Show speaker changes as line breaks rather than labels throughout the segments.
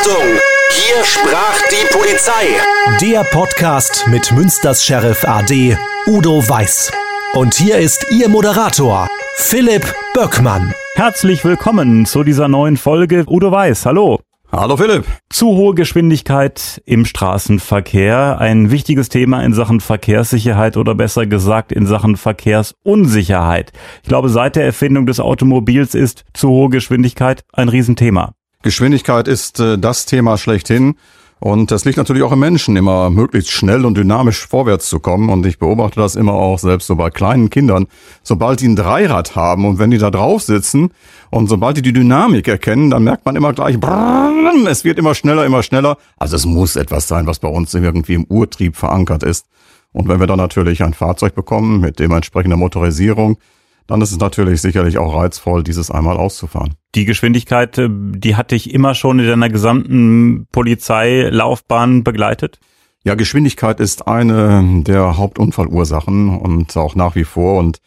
Achtung! Hier sprach die Polizei.
Der Podcast mit Münsters Sheriff AD Udo Weiß. Und hier ist Ihr Moderator, Philipp Böckmann.
Herzlich willkommen zu dieser neuen Folge. Udo Weiß, hallo.
Hallo Philipp.
Zu hohe Geschwindigkeit im Straßenverkehr. Ein wichtiges Thema in Sachen Verkehrssicherheit oder besser gesagt in Sachen Verkehrsunsicherheit. Ich glaube, seit der Erfindung des Automobils ist zu hohe Geschwindigkeit ein Riesenthema.
Geschwindigkeit ist äh, das Thema schlechthin. Und es liegt natürlich auch im Menschen, immer möglichst schnell und dynamisch vorwärts zu kommen. Und ich beobachte das immer auch selbst so bei kleinen Kindern. Sobald die ein Dreirad haben und wenn die da drauf sitzen und sobald die die Dynamik erkennen, dann merkt man immer gleich, brrrr, es wird immer schneller, immer schneller. Also es muss etwas sein, was bei uns irgendwie im Urtrieb verankert ist. Und wenn wir dann natürlich ein Fahrzeug bekommen mit dementsprechender Motorisierung, dann ist es natürlich sicherlich auch reizvoll, dieses einmal auszufahren.
Die Geschwindigkeit, äh, die hatte ich immer schon in deiner gesamten Polizeilaufbahn begleitet?
Ja, Geschwindigkeit ist eine der Hauptunfallursachen und auch nach wie vor. Und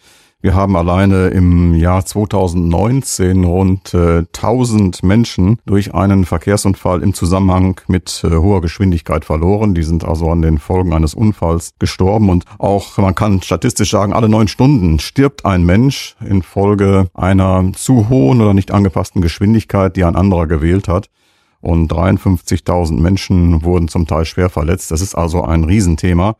wir haben alleine im Jahr 2019 rund äh, 1000 Menschen durch einen Verkehrsunfall im Zusammenhang mit äh, hoher Geschwindigkeit verloren. Die sind also an den Folgen eines Unfalls gestorben. Und auch, man kann statistisch sagen, alle neun Stunden stirbt ein Mensch infolge einer zu hohen oder nicht angepassten Geschwindigkeit, die ein anderer gewählt hat und 53.000 Menschen wurden zum Teil schwer verletzt. Das ist also ein Riesenthema.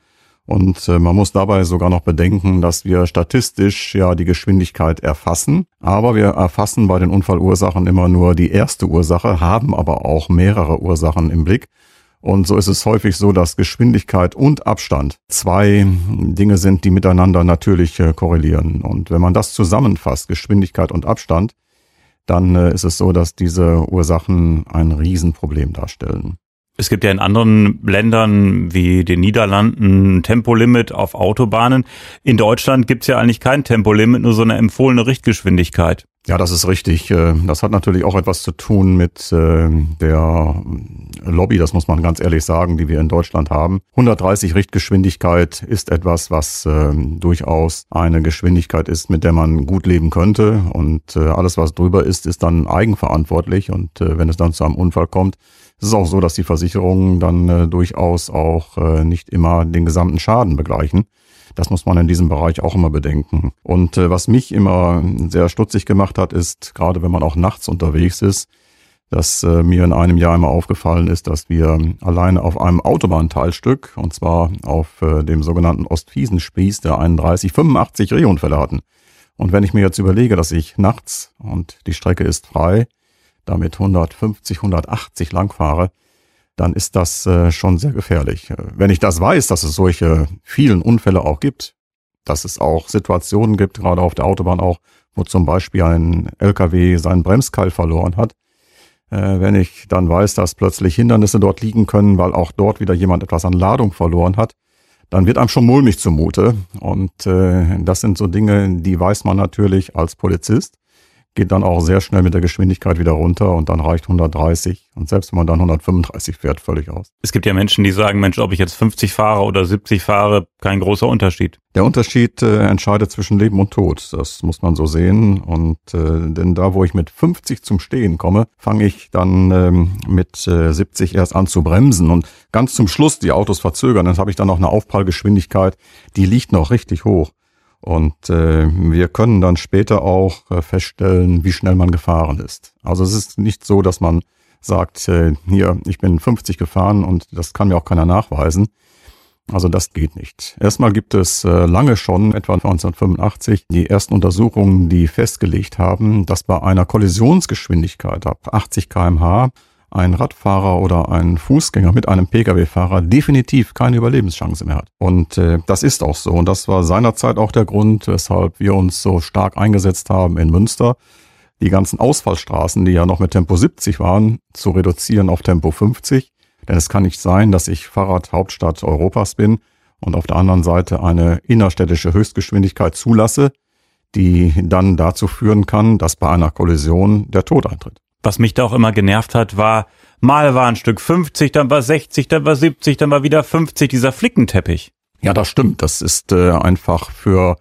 Und äh, man muss dabei sogar noch bedenken, dass wir statistisch ja die Geschwindigkeit erfassen. Aber wir erfassen bei den Unfallursachen immer nur die erste Ursache, haben aber auch mehrere Ursachen im Blick. Und so ist es häufig so, dass Geschwindigkeit und Abstand zwei Dinge sind, die miteinander natürlich äh, korrelieren. Und wenn man das zusammenfasst, Geschwindigkeit und Abstand, dann äh, ist es so, dass diese Ursachen ein Riesenproblem darstellen.
Es gibt ja in anderen Ländern wie den Niederlanden ein Tempolimit auf Autobahnen. In Deutschland gibt's ja eigentlich kein Tempolimit, nur so eine empfohlene Richtgeschwindigkeit.
Ja, das ist richtig. Äh, das hat natürlich auch etwas zu tun mit äh, der Lobby, das muss man ganz ehrlich sagen, die wir in Deutschland haben. 130 Richtgeschwindigkeit ist etwas, was äh, durchaus eine Geschwindigkeit ist, mit der man gut leben könnte. Und alles, was drüber ist, ist dann eigenverantwortlich. Und wenn es dann zu einem Unfall kommt, es ist auch so, dass die Versicherungen dann äh, durchaus auch äh, nicht immer den gesamten Schaden begleichen. Das muss man in diesem Bereich auch immer bedenken. Und äh, was mich immer sehr stutzig gemacht hat, ist, gerade wenn man auch nachts unterwegs ist, dass äh, mir in einem Jahr immer aufgefallen ist, dass wir alleine auf einem Autobahnteilstück, und zwar auf äh, dem sogenannten Ostfiesenspieß der 31, 85 Rehunfälle hatten. Und wenn ich mir jetzt überlege, dass ich nachts und die Strecke ist frei, damit 150, 180 lang fahre, dann ist das äh, schon sehr gefährlich. Äh, wenn ich das weiß, dass es solche vielen Unfälle auch gibt, dass es auch Situationen gibt, gerade auf der Autobahn auch, wo zum Beispiel ein LKW seinen Bremskeil verloren hat, äh, wenn ich dann weiß, dass plötzlich Hindernisse dort liegen können, weil auch dort wieder jemand etwas an Ladung verloren hat, dann wird einem schon mulmig zumute. Und äh, das sind so Dinge, die weiß man natürlich als Polizist geht dann auch sehr schnell mit der Geschwindigkeit wieder runter und dann reicht 130 und selbst wenn man dann 135 fährt, völlig aus.
Es gibt ja Menschen, die sagen, Mensch, ob ich jetzt 50 fahre oder 70 fahre, kein großer Unterschied.
Der Unterschied äh, entscheidet zwischen Leben und Tod, das muss man so sehen und äh, denn da, wo ich mit 50 zum Stehen komme, fange ich dann ähm, mit äh, 70 erst an zu bremsen und ganz zum Schluss die Autos verzögern, dann habe ich dann noch eine Aufprallgeschwindigkeit, die liegt noch richtig hoch. Und äh, wir können dann später auch äh, feststellen, wie schnell man gefahren ist. Also es ist nicht so, dass man sagt, äh, hier, ich bin 50 gefahren und das kann mir auch keiner nachweisen. Also das geht nicht. Erstmal gibt es äh, lange schon, etwa 1985, die ersten Untersuchungen, die festgelegt haben, dass bei einer Kollisionsgeschwindigkeit ab 80 kmh ein Radfahrer oder ein Fußgänger mit einem Pkw-Fahrer definitiv keine Überlebenschance mehr hat. Und äh, das ist auch so. Und das war seinerzeit auch der Grund, weshalb wir uns so stark eingesetzt haben in Münster, die ganzen Ausfallstraßen, die ja noch mit Tempo 70 waren, zu reduzieren auf Tempo 50. Denn es kann nicht sein, dass ich Fahrradhauptstadt Europas bin und auf der anderen Seite eine innerstädtische Höchstgeschwindigkeit zulasse, die dann dazu führen kann, dass bei einer Kollision der Tod eintritt
was mich da auch immer genervt hat, war, mal war ein Stück 50, dann war 60, dann war 70, dann war wieder 50, dieser Flickenteppich.
Ja, das stimmt. Das ist äh, einfach für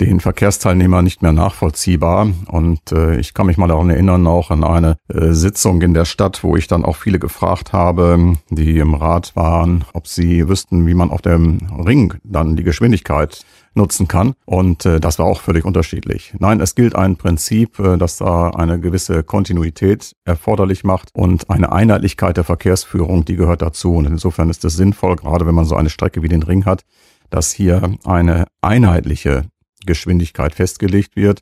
den Verkehrsteilnehmer nicht mehr nachvollziehbar. Und äh, ich kann mich mal daran erinnern, auch an eine äh, Sitzung in der Stadt, wo ich dann auch viele gefragt habe, die im Rat waren, ob sie wüssten, wie man auf dem Ring dann die Geschwindigkeit nutzen kann. Und äh, das war auch völlig unterschiedlich. Nein, es gilt ein Prinzip, äh, das da eine gewisse Kontinuität erforderlich macht und eine Einheitlichkeit der Verkehrsführung, die gehört dazu. Und insofern ist es sinnvoll, gerade wenn man so eine Strecke wie den Ring hat, dass hier eine einheitliche Geschwindigkeit festgelegt wird.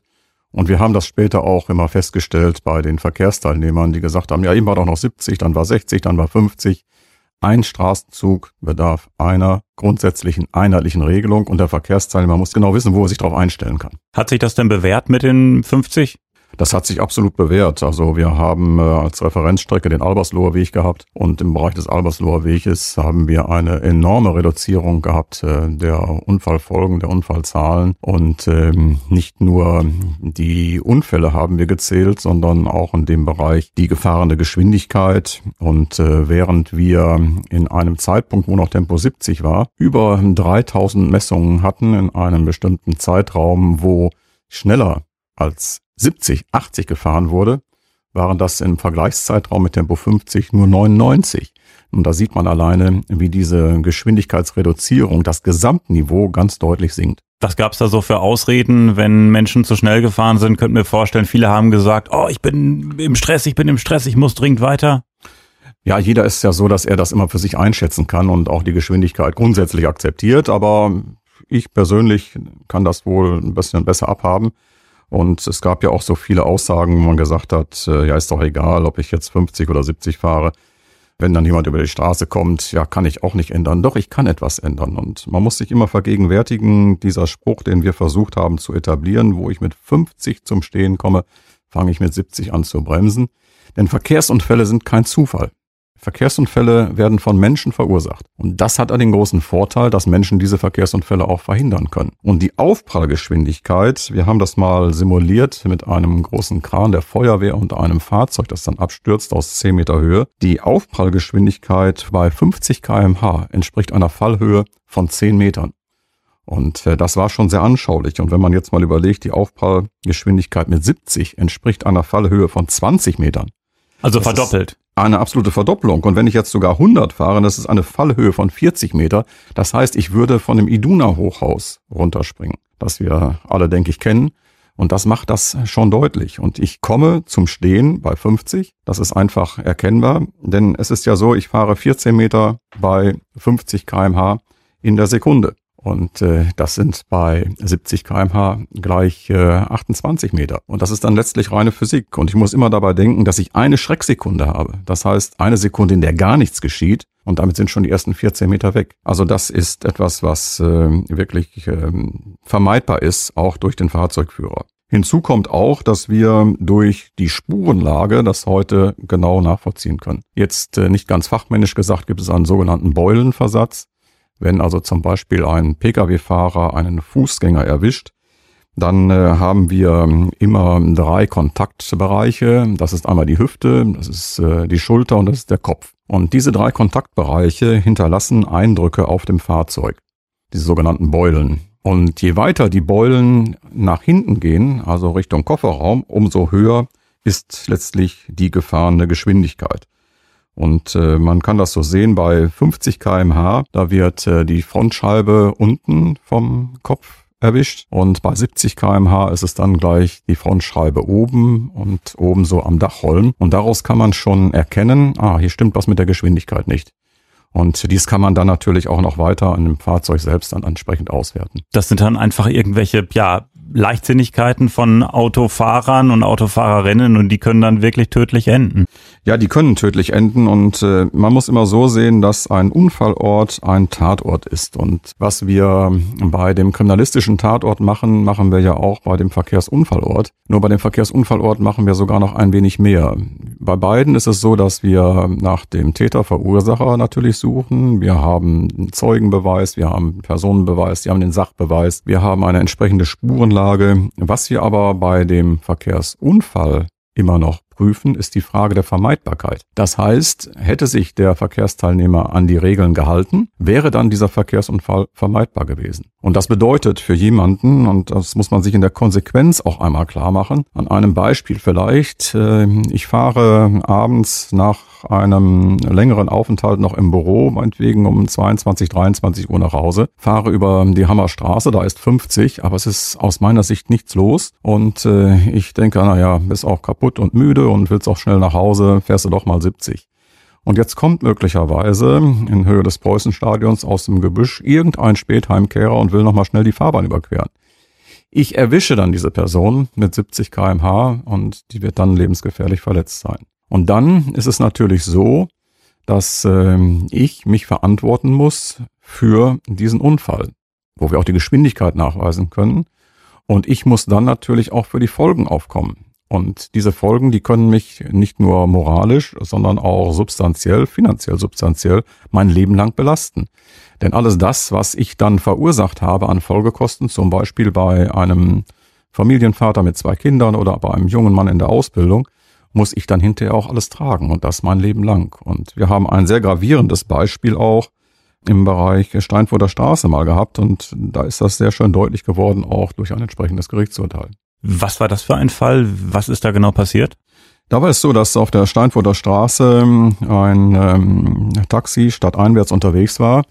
Und wir haben das später auch immer festgestellt bei den Verkehrsteilnehmern, die gesagt haben, ja, eben war doch noch 70, dann war 60, dann war 50. Ein Straßenzug bedarf einer grundsätzlichen einheitlichen Regelung und der Verkehrsteilnehmer muss genau wissen, wo er sich darauf einstellen kann.
Hat sich das denn bewährt mit den 50?
Das hat sich absolut bewährt. Also wir haben äh, als Referenzstrecke den Albersloher Weg gehabt und im Bereich des Albersloher Weges haben wir eine enorme Reduzierung gehabt äh, der Unfallfolgen, der Unfallzahlen und ähm, nicht nur die Unfälle haben wir gezählt, sondern auch in dem Bereich die gefahrene Geschwindigkeit und äh, während wir in einem Zeitpunkt, wo noch Tempo 70 war, über 3000 Messungen hatten in einem bestimmten Zeitraum, wo schneller als 70, 80 gefahren wurde, waren das im Vergleichszeitraum mit Tempo 50 nur 99. Und da sieht man alleine, wie diese Geschwindigkeitsreduzierung das Gesamtniveau ganz deutlich sinkt.
Was gab's da so für Ausreden, wenn Menschen zu schnell gefahren sind? Könnt mir vorstellen, viele haben gesagt, oh, ich bin im Stress, ich bin im Stress, ich muss dringend weiter.
Ja, jeder ist ja so, dass er das immer für sich einschätzen kann und auch die Geschwindigkeit grundsätzlich akzeptiert. Aber ich persönlich kann das wohl ein bisschen besser abhaben. Und es gab ja auch so viele Aussagen, wo man gesagt hat, äh, ja, ist doch egal, ob ich jetzt 50 oder 70 fahre. Wenn dann jemand über die Straße kommt, ja, kann ich auch nicht ändern. Doch, ich kann etwas ändern. Und man muss sich immer vergegenwärtigen, dieser Spruch, den wir versucht haben zu etablieren, wo ich mit 50 zum Stehen komme, fange ich mit 70 an zu bremsen. Denn Verkehrsunfälle sind kein Zufall. Verkehrsunfälle werden von Menschen verursacht. Und das hat den großen Vorteil, dass Menschen diese Verkehrsunfälle auch verhindern können. Und die Aufprallgeschwindigkeit, wir haben das mal simuliert mit einem großen Kran der Feuerwehr und einem Fahrzeug, das dann abstürzt aus 10 Meter Höhe. Die Aufprallgeschwindigkeit bei 50 kmh entspricht einer Fallhöhe von 10 Metern. Und äh, das war schon sehr anschaulich. Und wenn man jetzt mal überlegt, die Aufprallgeschwindigkeit mit 70 entspricht einer Fallhöhe von 20 Metern.
Also verdoppelt
eine absolute Verdopplung. Und wenn ich jetzt sogar 100 fahre, das ist eine Fallhöhe von 40 Meter. Das heißt, ich würde von dem Iduna-Hochhaus runterspringen, das wir alle, denke ich, kennen. Und das macht das schon deutlich. Und ich komme zum Stehen bei 50. Das ist einfach erkennbar. Denn es ist ja so, ich fahre 14 Meter bei 50 kmh in der Sekunde. Und äh, das sind bei 70 kmh gleich äh, 28 Meter. Und das ist dann letztlich reine Physik. Und ich muss immer dabei denken, dass ich eine Schrecksekunde habe. Das heißt, eine Sekunde, in der gar nichts geschieht. Und damit sind schon die ersten 14 Meter weg. Also das ist etwas, was äh, wirklich äh, vermeidbar ist, auch durch den Fahrzeugführer. Hinzu kommt auch, dass wir durch die Spurenlage das heute genau nachvollziehen können. Jetzt äh, nicht ganz fachmännisch gesagt, gibt es einen sogenannten Beulenversatz. Wenn also zum Beispiel ein Pkw-Fahrer einen Fußgänger erwischt, dann äh, haben wir immer drei Kontaktbereiche. Das ist einmal die Hüfte, das ist äh, die Schulter und das ist der Kopf. Und diese drei Kontaktbereiche hinterlassen Eindrücke auf dem Fahrzeug, diese sogenannten Beulen. Und je weiter die Beulen nach hinten gehen, also Richtung Kofferraum, umso höher ist letztlich die gefahrene Geschwindigkeit. Und äh, man kann das so sehen bei 50 kmh, da wird äh, die Frontscheibe unten vom Kopf erwischt und bei 70 kmh ist es dann gleich die Frontscheibe oben und oben so am Dachholm. Und daraus kann man schon erkennen, ah, hier stimmt was mit der Geschwindigkeit nicht. Und dies kann man dann natürlich auch noch weiter an dem Fahrzeug selbst dann entsprechend auswerten.
Das sind dann einfach irgendwelche, ja, Leichtsinnigkeiten von Autofahrern und Autofahrerinnen und die können dann wirklich tödlich enden.
Ja, die können tödlich enden und äh, man muss immer so sehen, dass ein Unfallort ein Tatort ist. Und was wir bei dem kriminalistischen Tatort machen, machen wir ja auch bei dem Verkehrsunfallort. Nur bei dem Verkehrsunfallort machen wir sogar noch ein wenig mehr. Bei beiden ist es so, dass wir nach dem Täterverursacher natürlich suchen. Wir haben Zeugenbeweis, wir haben Personenbeweis, wir haben den Sachbeweis, wir haben eine entsprechende Spurenlage. Was wir aber bei dem Verkehrsunfall immer noch prüfen, ist die Frage der Vermeidbarkeit. Das heißt, hätte sich der Verkehrsteilnehmer an die Regeln gehalten, wäre dann dieser Verkehrsunfall vermeidbar gewesen. Und das bedeutet für jemanden, und das muss man sich in der Konsequenz auch einmal klar machen, an einem Beispiel vielleicht, äh, ich fahre abends einem längeren Aufenthalt noch im Büro, meinetwegen um 22, 23 Uhr nach Hause, fahre über die Hammerstraße, da ist 50, aber es ist aus meiner Sicht nichts los und äh, ich denke, naja, bist auch kaputt und müde und willst auch schnell nach Hause, fährst du doch mal 70. Und jetzt kommt möglicherweise in Höhe des Preußenstadions aus dem Gebüsch irgendein Spätheimkehrer und will nochmal schnell die Fahrbahn überqueren. Ich erwische dann diese Person mit 70 kmh und die wird dann lebensgefährlich verletzt sein. Und dann ist es natürlich so, dass äh, ich mich verantworten muss für diesen Unfall, wo wir auch die Geschwindigkeit nachweisen können. Und ich muss dann natürlich auch für die Folgen aufkommen. Und diese Folgen, die können mich nicht nur moralisch, sondern auch substanziell, finanziell substanziell mein Leben lang belasten. Denn alles das, was ich dann verursacht habe an Folgekosten, zum Beispiel bei einem Familienvater mit zwei Kindern oder bei einem jungen Mann in der Ausbildung, muss ich dann hinterher auch alles tragen und das mein Leben lang. Und wir haben ein sehr gravierendes Beispiel auch im Bereich Steinfurter Straße mal gehabt und da ist das sehr schön deutlich geworden, auch durch ein entsprechendes Gerichtsurteil.
Was war das für ein Fall? Was ist da genau passiert?
Da war es so, dass auf der Steinfurter Straße ein ähm, Taxi stadteinwärts unterwegs war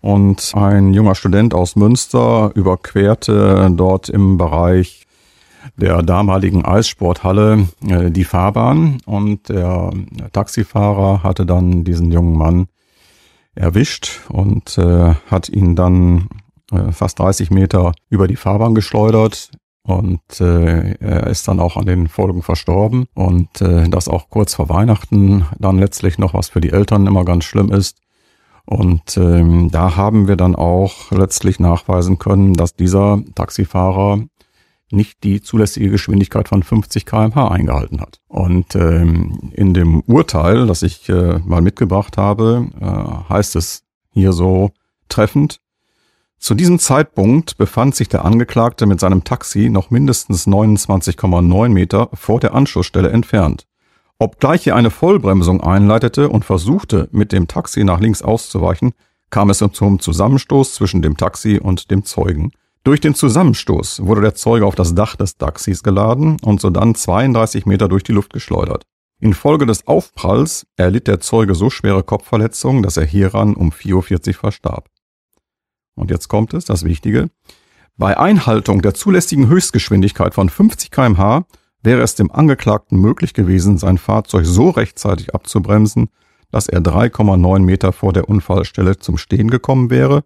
und ein junger Student aus Münster überquerte dort im Bereich der damaligen Eissporthalle äh, die Fahrbahn und der Taxifahrer hatte dann diesen jungen Mann erwischt und äh, hat ihn dann äh, fast 30 Meter über die Fahrbahn geschleudert. Und äh, er ist dann auch an den Folgen verstorben. Und äh, das auch kurz vor Weihnachten dann letztlich noch, was für die Eltern immer ganz schlimm ist. Und ähm, da haben wir dann auch letztlich nachweisen können, dass dieser Taxifahrer nicht die zulässige Geschwindigkeit von 50 kmh eingehalten hat. Und ähm, in dem Urteil, das ich äh, mal mitgebracht habe, äh, heißt es hier so treffend, zu diesem Zeitpunkt befand sich der Angeklagte mit seinem Taxi noch mindestens 29,9 Meter vor der Anschlussstelle entfernt. Obgleich er eine Vollbremsung einleitete und versuchte, mit dem Taxi nach links auszuweichen, kam es zum Zusammenstoß zwischen dem Taxi und dem Zeugen. Durch den Zusammenstoß wurde der Zeuge auf das Dach des Taxis geladen und sodann 32 Meter durch die Luft geschleudert. Infolge des Aufpralls erlitt der Zeuge so schwere Kopfverletzungen, dass er hieran um 4.40 verstarb. Und jetzt kommt es, das Wichtige. Bei Einhaltung der zulässigen Höchstgeschwindigkeit von 50 kmh wäre es dem Angeklagten möglich gewesen, sein Fahrzeug so rechtzeitig abzubremsen, dass er 3,9 Meter vor der Unfallstelle zum Stehen gekommen wäre,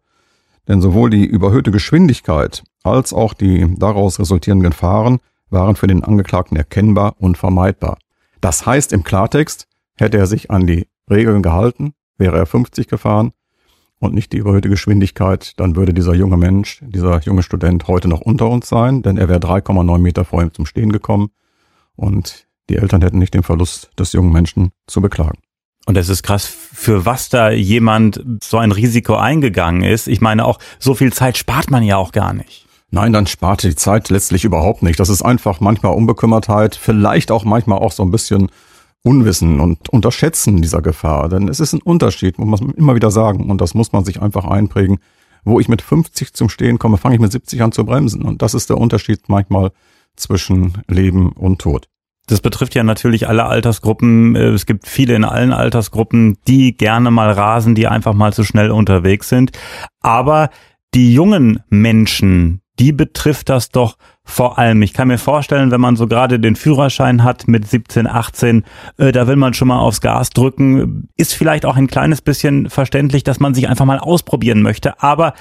denn sowohl die überhöhte Geschwindigkeit als auch die daraus resultierenden Gefahren waren für den Angeklagten erkennbar und vermeidbar. Das heißt im Klartext, hätte er sich an die Regeln gehalten, wäre er 50 gefahren, und nicht die überhöhte Geschwindigkeit, dann würde dieser junge Mensch, dieser junge Student heute noch unter uns sein, denn er wäre 3,9 Meter vor ihm zum Stehen gekommen und die Eltern hätten nicht den Verlust des jungen Menschen zu beklagen.
Und es ist krass, für was da jemand so ein Risiko eingegangen ist. Ich meine auch, so viel Zeit spart man ja auch gar nicht.
Nein, dann spart die Zeit letztlich überhaupt nicht. Das ist einfach manchmal Unbekümmertheit, vielleicht auch manchmal auch so ein bisschen Unwissen und Unterschätzen dieser Gefahr. Denn es ist ein Unterschied, muss man immer wieder sagen. Und das muss man sich einfach einprägen. Wo ich mit 50 zum Stehen komme, fange ich mit 70 an zu bremsen. Und das ist der Unterschied manchmal zwischen Leben und Tod.
Das betrifft ja natürlich alle Altersgruppen. Es gibt viele in allen Altersgruppen, die gerne mal rasen, die einfach mal zu schnell unterwegs sind. Aber die jungen Menschen, die betrifft das doch vor allem. Ich kann mir vorstellen, wenn man so gerade den Führerschein hat mit 17, 18, äh, da will man schon mal aufs Gas drücken. Ist vielleicht auch ein kleines bisschen verständlich, dass man sich einfach mal ausprobieren möchte, aber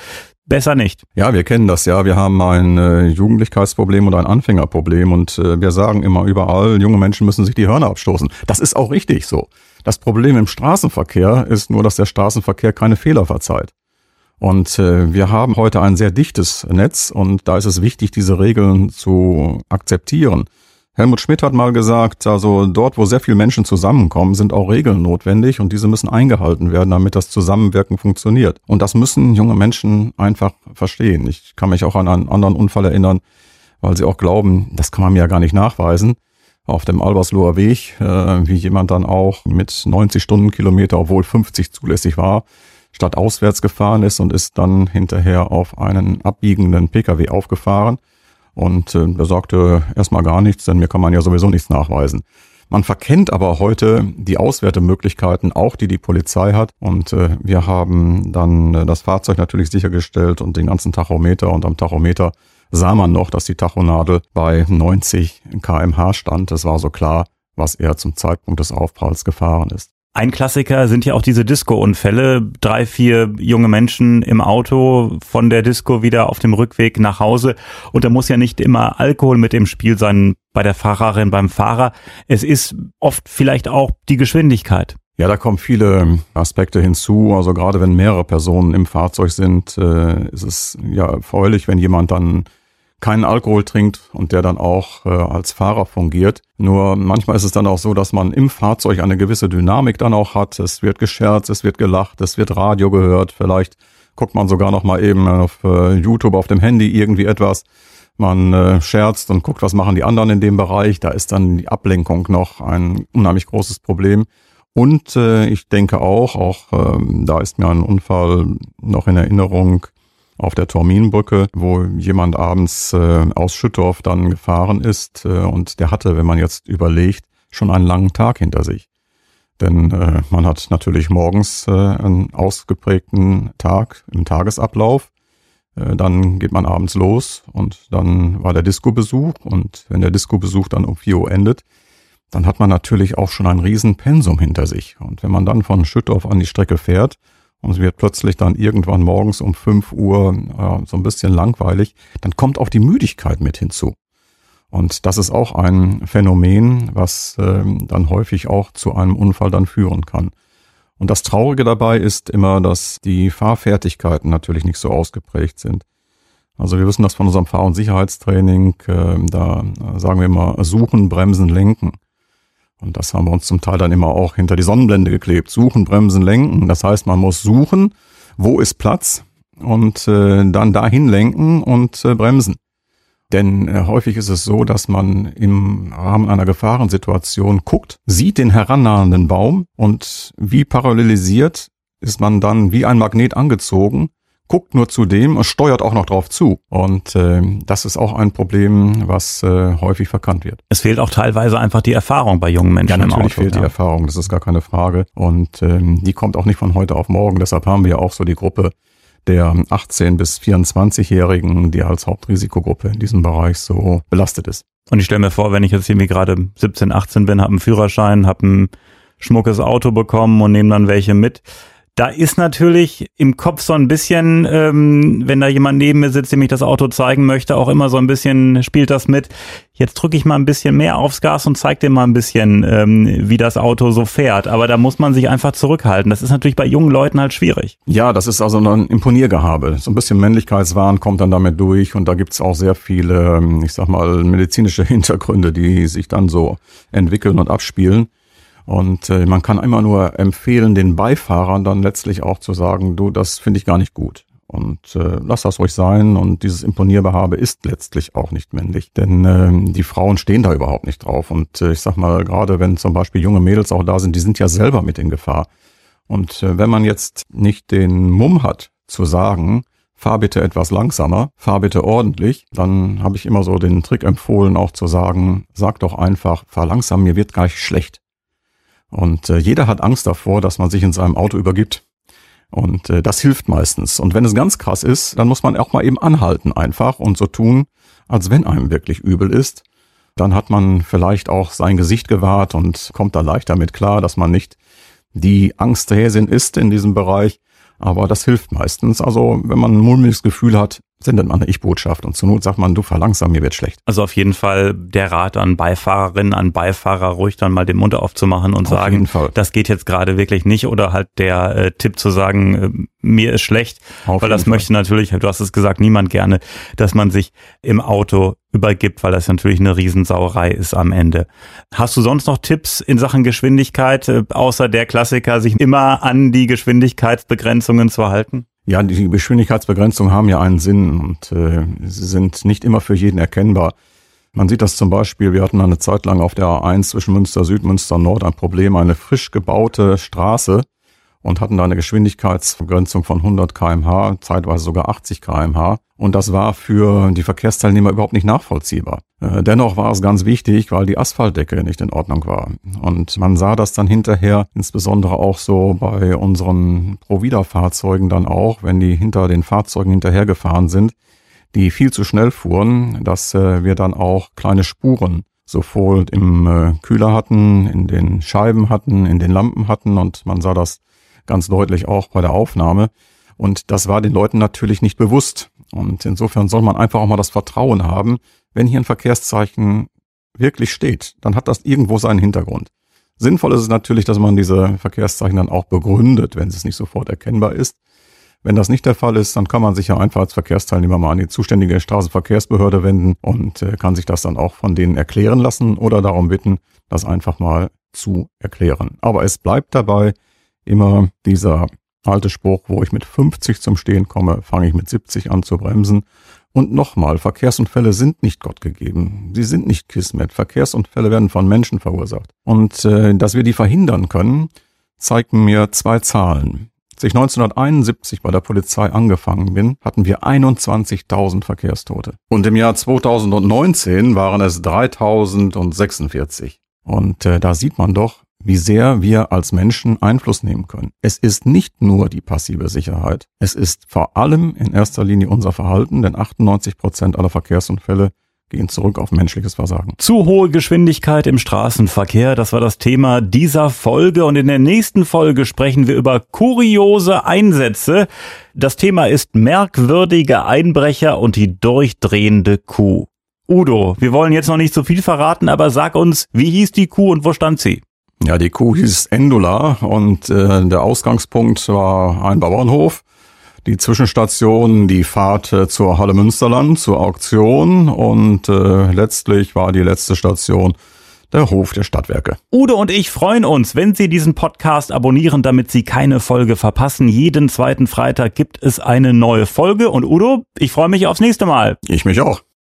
besser nicht.
Ja, wir kennen das ja. Wir haben ein äh, Jugendlichkeitsproblem und ein Anfängerproblem und äh, wir sagen immer überall, junge Menschen müssen sich die Hörner abstoßen. Das ist auch richtig so. Das Problem im Straßenverkehr ist nur, dass der Straßenverkehr keine Fehler verzeiht. Und äh, wir haben heute ein sehr dichtes Netz und da ist es wichtig, diese Regeln zu akzeptieren. Helmut Schmidt hat mal gesagt, also dort, wo sehr viele Menschen zusammenkommen, sind auch Regeln notwendig und diese müssen eingehalten werden, damit das Zusammenwirken funktioniert. Und das müssen junge Menschen einfach verstehen. Ich kann mich auch an einen anderen Unfall erinnern, weil sie auch glauben, das kann man mir ja gar nicht nachweisen. auf dem Albersloher Weg, äh, wie jemand dann auch mit 90 Stundenkilometer, obwohl 50 zulässig war, statt auswärts gefahren ist und ist dann hinterher auf einen abbiegenden Pkw aufgefahren. Und äh, der sagte erstmal gar nichts, denn mir kann man ja sowieso nichts nachweisen. Man verkennt aber heute die Auswertemöglichkeiten, auch die die Polizei hat. Und äh, wir haben dann äh, das Fahrzeug natürlich sichergestellt und den ganzen Tachometer. Und am Tachometer sah man noch, dass die Tachonadel bei 90 kmh stand. Es war so klar, was er zum Zeitpunkt des Aufpralls gefahren ist.
Ein Klassiker sind ja auch diese Disco-Unfälle. Drei, vier junge Menschen im Auto von der Disco wieder auf dem Rückweg nach Hause. Und da muss ja nicht immer Alkohol mit im Spiel sein bei der Fahrerin, beim Fahrer. Es ist oft vielleicht auch die Geschwindigkeit.
Ja, da kommen viele Aspekte hinzu. Also gerade wenn mehrere Personen im Fahrzeug sind, äh, ist es ja erfreulich, wenn jemand dann keinen Alkohol trinkt und der dann auch äh, als Fahrer fungiert. Nur manchmal ist es dann auch so, dass man im Fahrzeug eine gewisse Dynamik dann auch hat. Es wird gescherzt, es wird gelacht, es wird Radio gehört. Vielleicht guckt man sogar noch mal eben auf äh, YouTube auf dem Handy irgendwie etwas. Man äh, scherzt und guckt, was machen die anderen in dem Bereich. Da ist dann die Ablenkung noch ein unheimlich großes Problem. Und äh, ich denke auch, auch äh, da ist mir ein Unfall noch in Erinnerung, auf der Torminbrücke, wo jemand abends äh, aus Schüttorf dann gefahren ist äh, und der hatte, wenn man jetzt überlegt, schon einen langen Tag hinter sich. Denn äh, man hat natürlich morgens äh, einen ausgeprägten Tag im Tagesablauf. Äh, dann geht man abends los und dann war der Disco-Besuch und wenn der Disco-Besuch dann um 4 Uhr endet, dann hat man natürlich auch schon ein Riesenpensum hinter sich. Und wenn man dann von Schüttorf an die Strecke fährt, und es wird plötzlich dann irgendwann morgens um 5 Uhr äh, so ein bisschen langweilig, dann kommt auch die Müdigkeit mit hinzu. Und das ist auch ein Phänomen, was ähm, dann häufig auch zu einem Unfall dann führen kann. Und das Traurige dabei ist immer, dass die Fahrfertigkeiten natürlich nicht so ausgeprägt sind. Also wir wissen das von unserem Fahr- und Sicherheitstraining, äh, da sagen wir immer suchen, bremsen, lenken. Und das haben wir uns zum Teil dann immer auch hinter die Sonnenblende geklebt. Suchen, bremsen, lenken. Das heißt, man muss suchen, wo ist Platz und äh, dann dahin lenken und äh, bremsen. Denn äh, häufig ist es so, dass man im Rahmen einer Gefahrensituation guckt, sieht den herannahenden Baum und wie parallelisiert ist man dann wie ein Magnet angezogen guckt nur zu dem und steuert auch noch drauf zu. Und äh, das ist auch ein Problem, was äh, häufig verkannt wird.
Es fehlt auch teilweise einfach die Erfahrung bei jungen Menschen
ja, natürlich
Auto.
fehlt ja. die Erfahrung, das ist gar keine Frage. Und ähm, die kommt auch nicht von heute auf morgen. Deshalb haben wir ja auch so die Gruppe der 18- bis 24-Jährigen, die als Hauptrisikogruppe in diesem Bereich so belastet ist.
Und ich stelle mir vor, wenn ich jetzt irgendwie gerade 17, 18 bin, habe einen Führerschein, habe ein schmuckes Auto bekommen und nehme dann welche mit da ist natürlich im Kopf so ein bisschen, ähm, wenn da jemand neben mir sitzt, dem ich das Auto zeigen möchte, auch immer so ein bisschen spielt das mit. Jetzt drücke ich mal ein bisschen mehr aufs Gas und zeige dir mal ein bisschen, ähm, wie das Auto so fährt. Aber da muss man sich einfach zurückhalten. Das ist natürlich bei jungen Leuten halt schwierig.
Ja, das ist also ein Imponiergehabe. So ein bisschen Männlichkeitswahn kommt dann damit durch und da gibt's auch sehr viele, ähm, ich sag mal, medizinische Hintergründe, die sich dann so entwickeln und abspielen. Und äh, man kann immer nur empfehlen, den Beifahrern dann letztlich auch zu sagen, du, das finde ich gar nicht gut. Und äh, lass das ruhig sein. Und dieses Imponierbehabe ist letztlich auch nicht männlich. Denn äh, die Frauen stehen da überhaupt nicht drauf. Und äh, ich sag mal, gerade wenn zum Beispiel junge Mädels auch da sind, die sind ja selber mit in Gefahr. Und äh, wenn man jetzt nicht den Mumm hat zu sagen, fahr bitte etwas langsamer, fahr bitte ordentlich, dann habe ich immer so den Trick empfohlen, auch zu sagen, sag doch einfach, fahr langsam, mir wird gleich schlecht. Und äh, jeder hat Angst davor, dass man sich in seinem Auto übergibt. Und äh, das hilft meistens. Und wenn es ganz krass ist, dann muss man auch mal eben anhalten einfach und so tun, als wenn einem wirklich übel ist. Dann hat man vielleicht auch sein Gesicht gewahrt und kommt da leicht damit klar, dass man nicht die Angsthäsin ist in diesem Beich. Aber das hilft meistens. Also wenn man ein mulmiges Gefühl hat, sendet man eine Ich-Botschaft und zur Not sagt man, du verlangsam, mir wird schlecht.
Also auf jeden Fall der Rat an Beifahrerinnen, an Beifahrer, ruhig dann mal den Mund aufzumachen und auf sagen, das geht jetzt gerade wirklich nicht oder halt der äh, Tipp zu sagen, äh, mir ist schlecht, auf weil das Fall. möchte natürlich, du hast es gesagt, niemand gerne, dass man sich im Auto übergibt, weil das natürlich eine Riesensauerei ist am Ende. Hast du sonst noch Tipps in Sachen Geschwindigkeit, äh, außer der Klassiker, sich immer an die Geschwindigkeitsbegrenzungen zu halten?
Ja, die Geschwindigkeitsbegrenzungen haben ja einen Sinn und äh, sie sind nicht immer für jeden erkennbar. Man sieht das zum Beispiel, wir hatten eine Zeit lang auf der A1 zwischen Münster Süd, Münster Nord ein Problem, eine frisch gebaute Straße und hatten da eine Geschwindigkeitsbegrenzung von 100 kmh, zeitweise sogar 80 kmh. Und das war für die Verkehrsteilnehmer überhaupt nicht nachvollziehbar. Äh, dennoch war es ganz wichtig, weil die Asphaltdecke nicht in Ordnung war. Und man sah das dann hinterher, insbesondere auch so bei unseren Provida-Fahrzeugen dann auch, wenn die hinter den Fahrzeugen hinterhergefahren sind, die viel zu schnell fuhren, dass äh, wir dann auch kleine Spuren sowohl im äh, Kühler hatten, in den Scheiben hatten, in den Lampen hatten und man sah das ganz deutlich auch bei der Aufnahme. Und das war den Leuten natürlich nicht bewusst. Und insofern soll man einfach auch mal das Vertrauen haben, wenn hier ein Verkehrszeichen wirklich steht, dann hat das irgendwo seinen Hintergrund. Sinnvoll ist es natürlich, dass man diese Verkehrszeichen dann auch begründet, wenn es nicht sofort erkennbar ist. Wenn das nicht der Fall ist, dann kann man sich ja einfach als Verkehrsteilnehmer mal an die zuständige Straßenverkehrsbehörde wenden und äh, kann sich das dann auch von denen erklären lassen oder darum bitten, das einfach mal zu erklären. Aber es bleibt dabei, immer dieser alte Spruch, wo ich mit 50 zum Stehen komme, fange ich mit 70 an zu bremsen. Und nochmal, Verkehrsunfälle sind nicht Gott gegeben. Sie sind nicht Kismet. Verkehrsunfälle werden von Menschen verursacht. Und äh, dass wir die verhindern können, zeigen mir zwei Zahlen. Als ich 1971 bei der Polizei angefangen bin, hatten wir 21.000 Verkehrstote. Und im Jahr 2019 waren es 3.046. Und äh, da sieht man doch, wie sehr wir als Menschen Einfluss nehmen können. Es ist nicht nur die passive Sicherheit. Es ist vor allem in erster Linie unser Verhalten, denn 98 Prozent aller Verkehrsunfälle gehen zurück auf menschliches Versagen.
Zu hohe Geschwindigkeit im Straßenverkehr, das war das Thema dieser Folge und in der nächsten Folge sprechen wir über kuriose Einsätze. Das Thema ist merkwürdige Einbrecher und die durchdrehende Kuh. Udo, wir wollen jetzt noch nicht so viel verraten, aber sag uns, wie hieß die Kuh und wo stand sie?
Ja, die Kuh hieß Endula und äh, der Ausgangspunkt war ein Bauernhof. Die Zwischenstation, die Fahrt äh, zur Halle Münsterland, zur Auktion und äh, letztlich war die letzte Station der Hof der Stadtwerke.
Udo und ich freuen uns, wenn Sie diesen Podcast abonnieren, damit Sie keine Folge verpassen. Jeden zweiten Freitag gibt es eine neue Folge und Udo, ich freue mich aufs nächste Mal.
Ich mich auch.